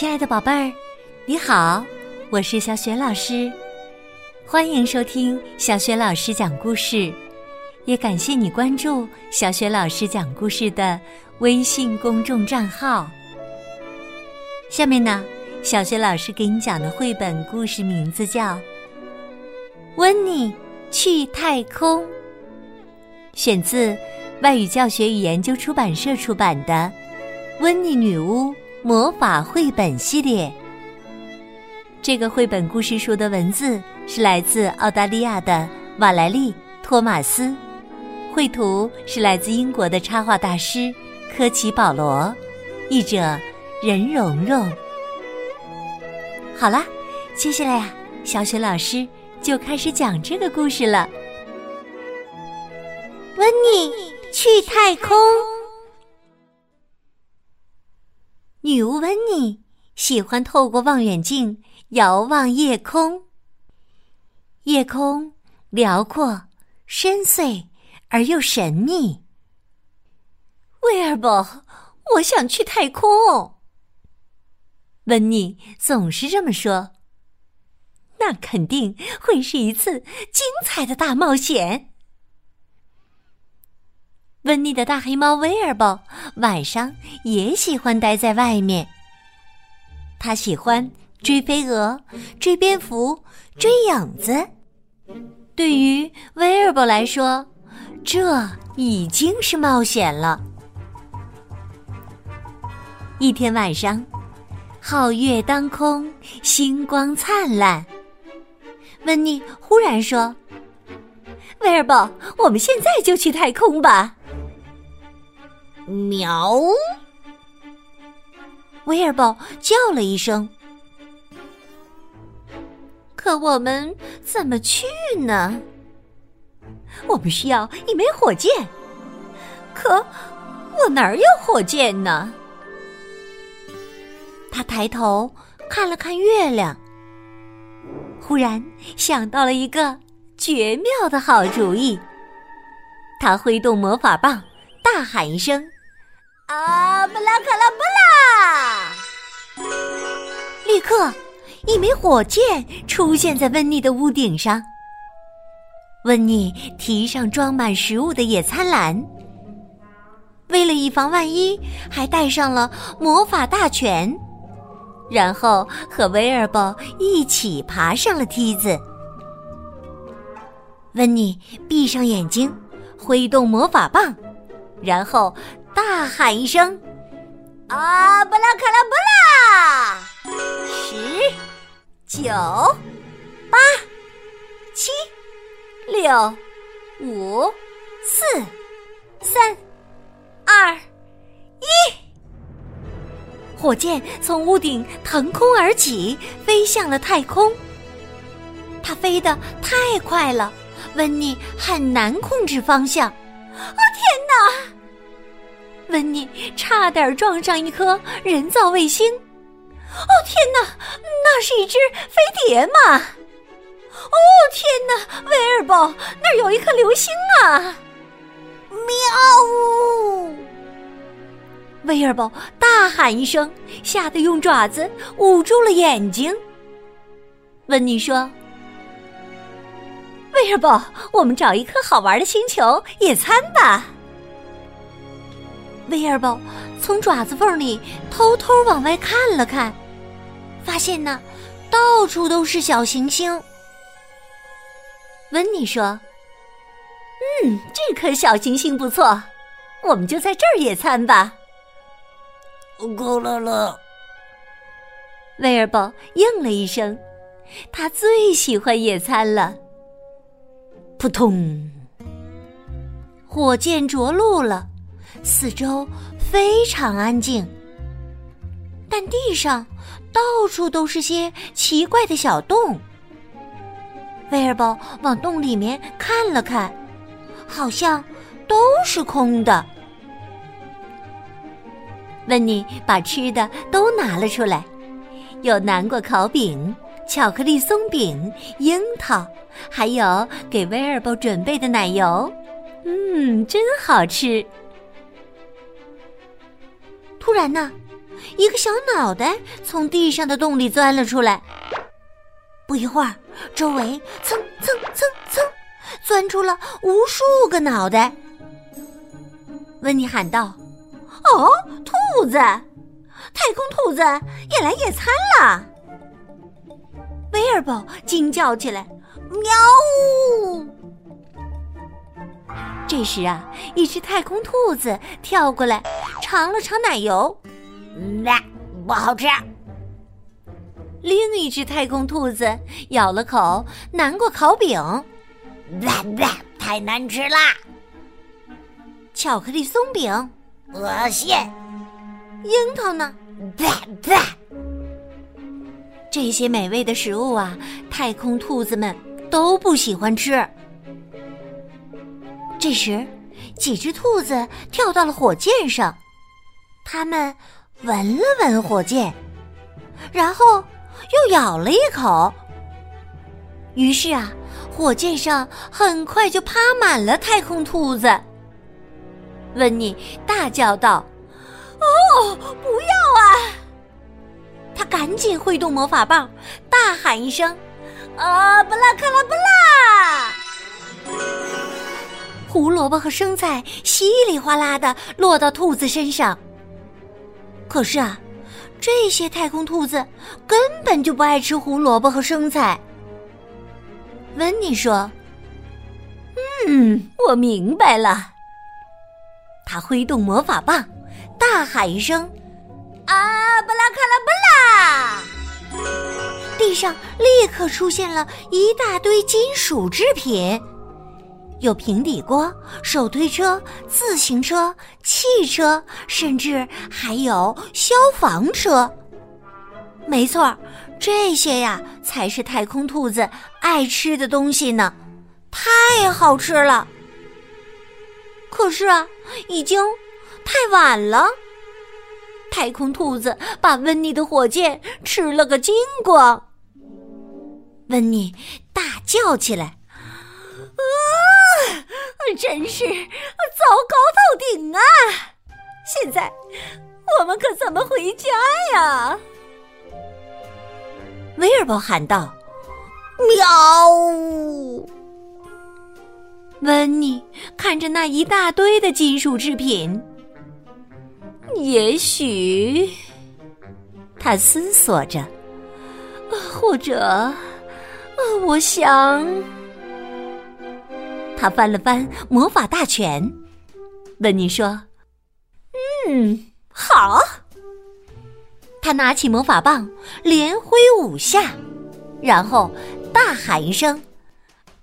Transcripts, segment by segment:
亲爱的宝贝儿，你好，我是小雪老师，欢迎收听小雪老师讲故事，也感谢你关注小雪老师讲故事的微信公众账号。下面呢，小雪老师给你讲的绘本故事名字叫《温妮去太空》，选自外语教学与研究出版社出版的《温妮女巫》。魔法绘本系列，这个绘本故事书的文字是来自澳大利亚的瓦莱丽·托马斯，绘图是来自英国的插画大师科奇·保罗，译者任蓉蓉。好啦，接下来呀，小雪老师就开始讲这个故事了。温妮去太空。女巫温妮喜欢透过望远镜遥望夜空。夜空辽阔、深邃而又神秘。威尔伯，我想去太空。温妮总是这么说。那肯定会是一次精彩的大冒险。温妮的大黑猫威尔伯晚上也喜欢待在外面。他喜欢追飞蛾、追蝙蝠、追影子。对于威尔伯来说，这已经是冒险了。一天晚上，皓月当空，星光灿烂。温妮忽然说：“威尔伯，我们现在就去太空吧。”喵！威尔伯叫了一声。可我们怎么去呢？我们需要一枚火箭。可我哪儿有火箭呢？他抬头看了看月亮，忽然想到了一个绝妙的好主意。他挥动魔法棒，大喊一声。啊！布拉卡拉布拉！立刻，一枚火箭出现在温妮的屋顶上。温妮提上装满食物的野餐篮，为了以防万一，还带上了魔法大全，然后和威尔伯一起爬上了梯子。温妮闭上眼睛，挥动魔法棒，然后。大喊一声：“啊，布拉卡拉布拉！”十、九、八、七、六、五、四、三、二、一，火箭从屋顶腾空而起，飞向了太空。它飞得太快了，温妮很难控制方向。哦，天哪！温妮差点撞上一颗人造卫星！哦天哪，那是一只飞碟吗？哦天哪，威尔伯，那儿有一颗流星啊！喵呜！威尔伯大喊一声，吓得用爪子捂住了眼睛。温妮说：“威尔伯，我们找一颗好玩的星球野餐吧。”威尔伯从爪子缝里偷偷往外看了看，发现呢，到处都是小行星。温妮说：“嗯，这颗小行星不错，我们就在这儿野餐吧。”够了了。威尔伯应了一声，他最喜欢野餐了。扑通，火箭着陆了。四周非常安静，但地上到处都是些奇怪的小洞。威尔伯往洞里面看了看，好像都是空的。温妮把吃的都拿了出来，有南瓜烤饼、巧克力松饼、樱桃，还有给威尔伯准备的奶油。嗯，真好吃。突然呢，一个小脑袋从地上的洞里钻了出来。不一会儿，周围蹭蹭蹭蹭，钻出了无数个脑袋。温妮喊道：“哦，兔子！太空兔子也来野餐了！”威尔伯惊叫起来：“喵呜！”这时啊，一只太空兔子跳过来，尝了尝奶油，那不好吃。另一只太空兔子咬了口南瓜烤饼，哇哇，太难吃啦！巧克力松饼，恶心！樱桃呢？哇哇！这些美味的食物啊，太空兔子们都不喜欢吃。这时，几只兔子跳到了火箭上，它们闻了闻火箭，然后。又咬了一口，于是啊，火箭上很快就趴满了太空兔子。温妮大叫道：“哦，不要啊！”他赶紧挥动魔法棒，大喊一声：“啊，布拉卡拉布拉！”胡萝卜和生菜稀里哗啦的落到兔子身上。可是啊。这些太空兔子根本就不爱吃胡萝卜和生菜。温妮说：“嗯，我明白了。”他挥动魔法棒，大喊一声：“啊，布拉卡拉布拉！”地上立刻出现了一大堆金属制品。有平底锅、手推车、自行车、汽车，甚至还有消防车。没错，这些呀才是太空兔子爱吃的东西呢，太好吃了。可是啊，已经太晚了。太空兔子把温妮的火箭吃了个精光。温妮大叫起来。啊真是糟糕透顶啊！现在我们可怎么回家呀？威尔伯喊道：“喵！”温妮看着那一大堆的金属制品，也许他思索着，或者，我想。他翻了翻魔法大全，温妮说：“嗯，好。”他拿起魔法棒，连挥五下，然后大喊一声：“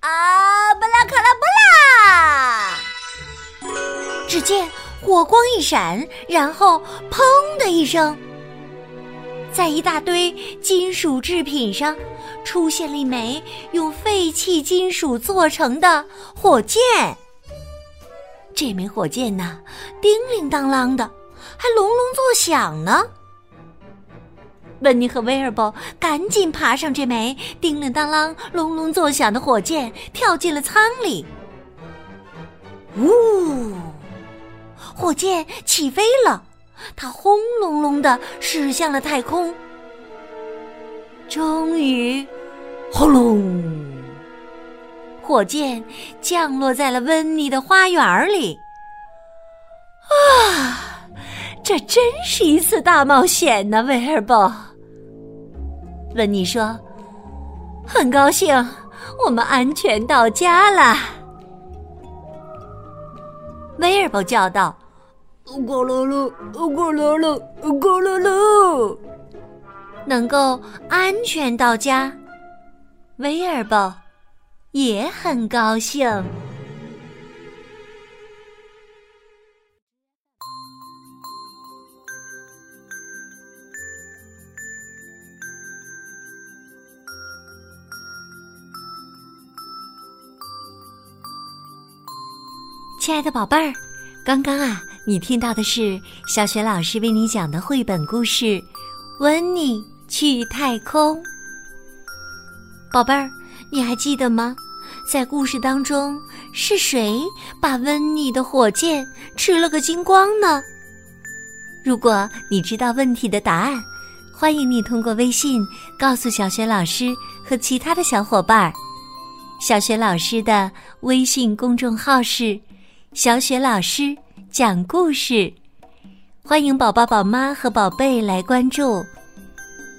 啊，布拉卡拉布拉！”只见火光一闪，然后“砰”的一声，在一大堆金属制品上。出现了一枚用废弃金属做成的火箭。这枚火箭呢，叮铃当啷的，还隆隆作响呢。温妮和威尔伯赶紧爬上这枚叮铃当啷、隆隆作响的火箭，跳进了舱里。呜，火箭起飞了，它轰隆隆的驶向了太空。终于。轰隆！火箭降落在了温妮的花园里。啊，这真是一次大冒险呢，威尔伯。温妮说：“很高兴，我们安全到家了。”威尔伯叫道：“咕噜噜，咕噜噜，咕噜噜，能够安全到家。”威尔伯也很高兴。亲爱的宝贝儿，刚刚啊，你听到的是小雪老师为你讲的绘本故事《温妮去太空》。宝贝儿，你还记得吗？在故事当中，是谁把温妮的火箭吃了个精光呢？如果你知道问题的答案，欢迎你通过微信告诉小雪老师和其他的小伙伴儿。小雪老师的微信公众号是“小雪老师讲故事”，欢迎宝宝、宝妈和宝贝来关注，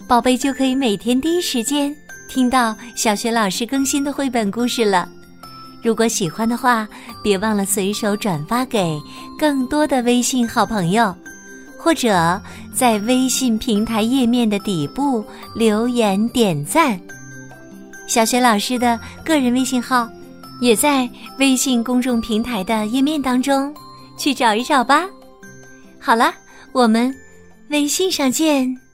宝贝就可以每天第一时间听到小雪老师更新的绘本故事了。如果喜欢的话，别忘了随手转发给更多的微信好朋友，或者在微信平台页面的底部留言点赞。小雪老师的个人微信号也在微信公众平台的页面当中，去找一找吧。好了，我们微信上见。